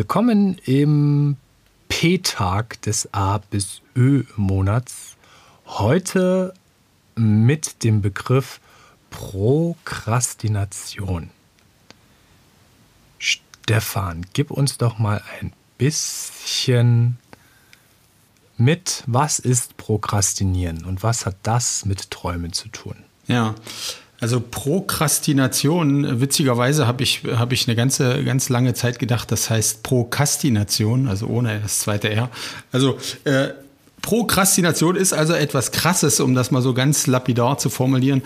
Willkommen im P-Tag des A bis Ö-Monats. Heute mit dem Begriff Prokrastination. Stefan, gib uns doch mal ein bisschen mit, was ist Prokrastinieren und was hat das mit Träumen zu tun? Ja, also Prokrastination, witzigerweise habe ich, hab ich eine ganze, ganz lange Zeit gedacht, das heißt Prokastination, also ohne das zweite R. Also äh, Prokrastination ist also etwas Krasses, um das mal so ganz lapidar zu formulieren.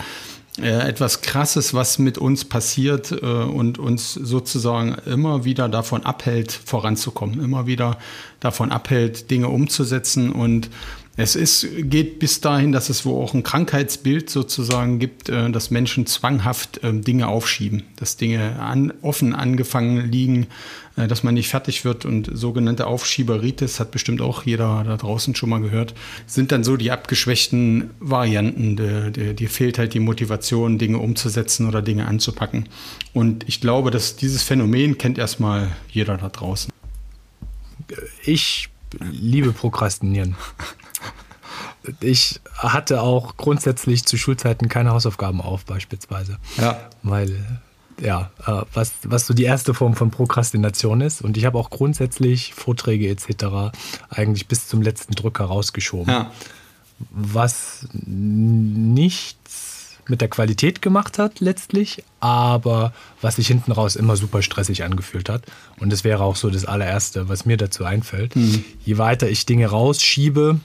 Äh, etwas Krasses, was mit uns passiert äh, und uns sozusagen immer wieder davon abhält, voranzukommen, immer wieder davon abhält, Dinge umzusetzen und es ist, geht bis dahin, dass es wo auch ein Krankheitsbild sozusagen gibt, äh, dass Menschen zwanghaft ähm, Dinge aufschieben, dass Dinge an, offen angefangen liegen, äh, dass man nicht fertig wird und sogenannte Aufschieberitis, hat bestimmt auch jeder da draußen schon mal gehört, sind dann so die abgeschwächten Varianten. Dir fehlt halt die Motivation, Dinge umzusetzen oder Dinge anzupacken. Und ich glaube, dass dieses Phänomen kennt erstmal jeder da draußen. Ich liebe Prokrastinieren ich hatte auch grundsätzlich zu Schulzeiten keine Hausaufgaben auf, beispielsweise. Ja. Weil, ja, äh, was, was so die erste Form von Prokrastination ist. Und ich habe auch grundsätzlich Vorträge etc. eigentlich bis zum letzten Drücker rausgeschoben. Ja. Was nichts mit der Qualität gemacht hat letztlich, aber was sich hinten raus immer super stressig angefühlt hat. Und das wäre auch so das allererste, was mir dazu einfällt. Mhm. Je weiter ich Dinge rausschiebe,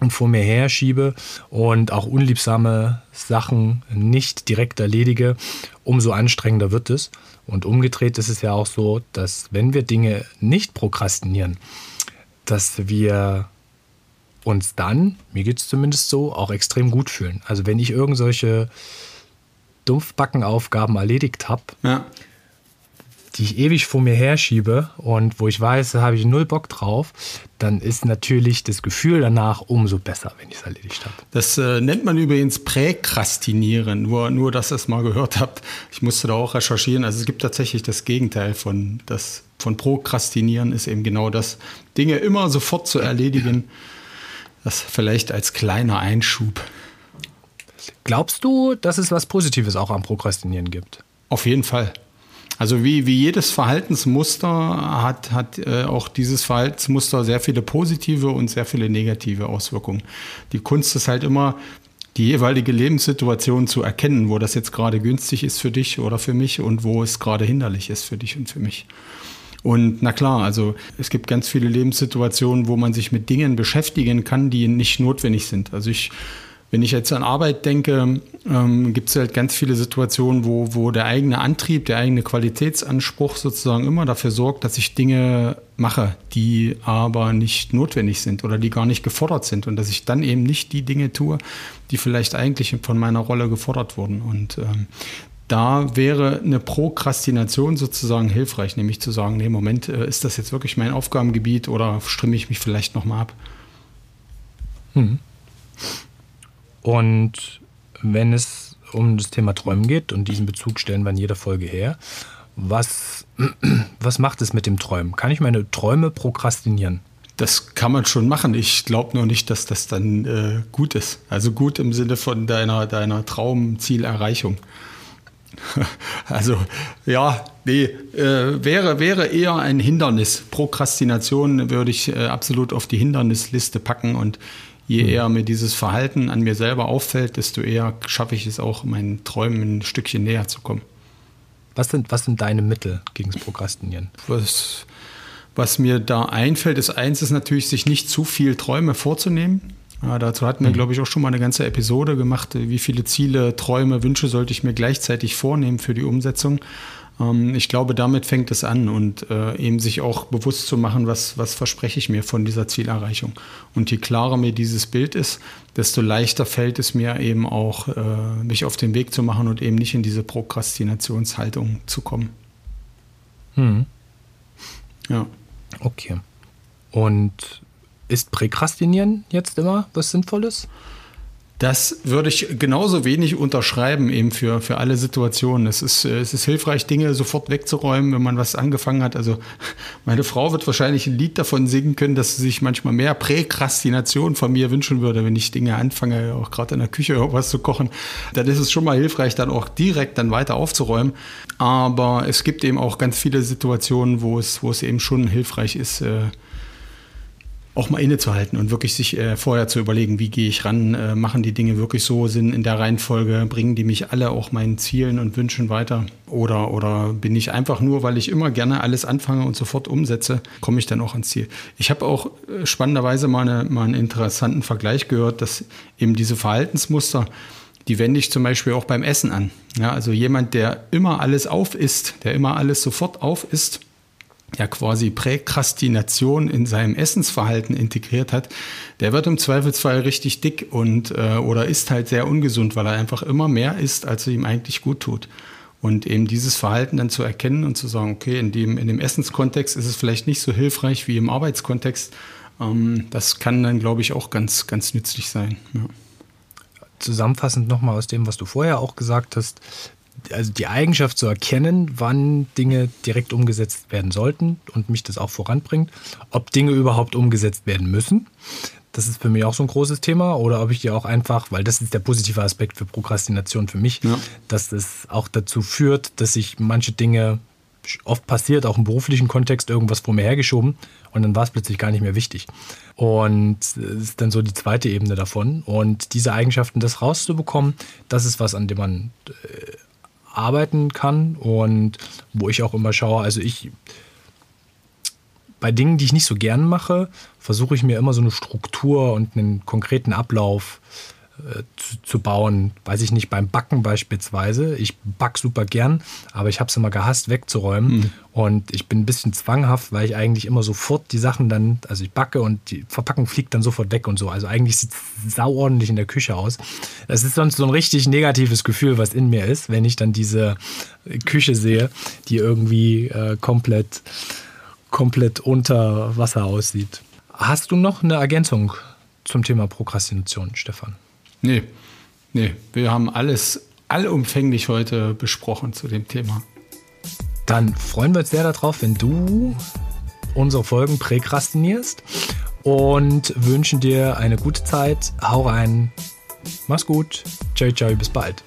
und vor mir herschiebe und auch unliebsame Sachen nicht direkt erledige, umso anstrengender wird es. Und umgedreht ist es ja auch so, dass wenn wir Dinge nicht prokrastinieren, dass wir uns dann, mir geht es zumindest so, auch extrem gut fühlen. Also wenn ich irgendwelche Dumpfbackenaufgaben erledigt habe, ja die ich ewig vor mir herschiebe und wo ich weiß, da habe ich null Bock drauf, dann ist natürlich das Gefühl danach umso besser, wenn ich es erledigt habe. Das äh, nennt man übrigens Präkrastinieren, nur, nur dass ihr es mal gehört habt. Ich musste da auch recherchieren. Also es gibt tatsächlich das Gegenteil von, das, von Prokrastinieren, ist eben genau das, Dinge immer sofort zu erledigen. Das vielleicht als kleiner Einschub. Glaubst du, dass es was Positives auch am Prokrastinieren gibt? Auf jeden Fall. Also wie, wie jedes Verhaltensmuster hat, hat äh, auch dieses Verhaltensmuster sehr viele positive und sehr viele negative Auswirkungen. Die Kunst ist halt immer, die jeweilige Lebenssituation zu erkennen, wo das jetzt gerade günstig ist für dich oder für mich und wo es gerade hinderlich ist für dich und für mich. Und na klar, also es gibt ganz viele Lebenssituationen, wo man sich mit Dingen beschäftigen kann, die nicht notwendig sind. Also ich wenn ich jetzt an Arbeit denke, ähm, gibt es halt ganz viele Situationen, wo, wo der eigene Antrieb, der eigene Qualitätsanspruch sozusagen immer dafür sorgt, dass ich Dinge mache, die aber nicht notwendig sind oder die gar nicht gefordert sind und dass ich dann eben nicht die Dinge tue, die vielleicht eigentlich von meiner Rolle gefordert wurden. Und ähm, da wäre eine Prokrastination sozusagen hilfreich, nämlich zu sagen, nee, Moment, äh, ist das jetzt wirklich mein Aufgabengebiet oder stimme ich mich vielleicht nochmal ab? Hm. Und wenn es um das Thema Träumen geht, und diesen Bezug stellen wir in jeder Folge her, was, was macht es mit dem Träumen? Kann ich meine Träume prokrastinieren? Das kann man schon machen. Ich glaube nur nicht, dass das dann äh, gut ist. Also gut im Sinne von deiner, deiner Traumzielerreichung. also ja, nee, äh, wäre, wäre eher ein Hindernis. Prokrastination würde ich äh, absolut auf die Hindernisliste packen und je mhm. eher mir dieses Verhalten an mir selber auffällt, desto eher schaffe ich es auch, meinen Träumen ein Stückchen näher zu kommen. Was sind, was sind deine Mittel gegen das Prokrastinieren? Was, was mir da einfällt, ist eins, ist natürlich, sich nicht zu viel Träume vorzunehmen. Ja, dazu hatten wir, mhm. glaube ich, auch schon mal eine ganze Episode gemacht. Wie viele Ziele, Träume, Wünsche sollte ich mir gleichzeitig vornehmen für die Umsetzung? Ähm, ich glaube, damit fängt es an und äh, eben sich auch bewusst zu machen, was, was verspreche ich mir von dieser Zielerreichung. Und je klarer mir dieses Bild ist, desto leichter fällt es mir eben auch, äh, mich auf den Weg zu machen und eben nicht in diese Prokrastinationshaltung zu kommen. Hm. Ja. Okay. Und ist Präkrastinieren jetzt immer was Sinnvolles? Das würde ich genauso wenig unterschreiben, eben für, für alle Situationen. Es ist, es ist hilfreich, Dinge sofort wegzuräumen, wenn man was angefangen hat. Also meine Frau wird wahrscheinlich ein Lied davon singen können, dass sie sich manchmal mehr Präkrastination von mir wünschen würde, wenn ich Dinge anfange, auch gerade in der Küche irgendwas zu kochen. Dann ist es schon mal hilfreich, dann auch direkt dann weiter aufzuräumen. Aber es gibt eben auch ganz viele Situationen, wo es, wo es eben schon hilfreich ist, äh, auch mal innezuhalten und wirklich sich äh, vorher zu überlegen, wie gehe ich ran, äh, machen die Dinge wirklich so Sinn in der Reihenfolge, bringen die mich alle auch meinen Zielen und Wünschen weiter oder, oder bin ich einfach nur, weil ich immer gerne alles anfange und sofort umsetze, komme ich dann auch ans Ziel. Ich habe auch äh, spannenderweise mal, eine, mal einen interessanten Vergleich gehört, dass eben diese Verhaltensmuster, die wende ich zum Beispiel auch beim Essen an. Ja, also jemand, der immer alles auf isst, der immer alles sofort auf isst, ja quasi Präkrastination in seinem Essensverhalten integriert hat, der wird im Zweifelsfall richtig dick und äh, oder ist halt sehr ungesund, weil er einfach immer mehr isst, als ihm eigentlich gut tut. Und eben dieses Verhalten dann zu erkennen und zu sagen, okay, in dem, in dem Essenskontext ist es vielleicht nicht so hilfreich wie im Arbeitskontext, ähm, das kann dann, glaube ich, auch ganz, ganz nützlich sein. Ja. Zusammenfassend nochmal aus dem, was du vorher auch gesagt hast, also die Eigenschaft zu erkennen, wann Dinge direkt umgesetzt werden sollten und mich das auch voranbringt, ob Dinge überhaupt umgesetzt werden müssen. Das ist für mich auch so ein großes Thema. Oder ob ich die auch einfach, weil das ist der positive Aspekt für Prokrastination für mich, ja. dass es auch dazu führt, dass sich manche Dinge oft passiert, auch im beruflichen Kontext, irgendwas vor mir hergeschoben und dann war es plötzlich gar nicht mehr wichtig. Und das ist dann so die zweite Ebene davon. Und diese Eigenschaften, das rauszubekommen, das ist was, an dem man äh, arbeiten kann und wo ich auch immer schaue, also ich bei Dingen, die ich nicht so gern mache, versuche ich mir immer so eine Struktur und einen konkreten Ablauf äh, zu, zu, bauen. Weiß ich nicht, beim Backen beispielsweise. Ich back super gern, aber ich habe es immer gehasst, wegzuräumen. Mhm. Und ich bin ein bisschen zwanghaft, weil ich eigentlich immer sofort die Sachen dann, also ich backe und die Verpackung fliegt dann sofort weg und so. Also eigentlich sieht es sauordentlich in der Küche aus. Das ist sonst so ein richtig negatives Gefühl, was in mir ist, wenn ich dann diese Küche sehe, die irgendwie äh, komplett, komplett unter Wasser aussieht. Hast du noch eine Ergänzung zum Thema Prokrastination, Stefan? Nee, nee, wir haben alles allumfänglich heute besprochen zu dem Thema. Dann freuen wir uns sehr darauf, wenn du unsere Folgen präkrastinierst und wünschen dir eine gute Zeit. Hau rein. Mach's gut. Ciao, ciao, bis bald.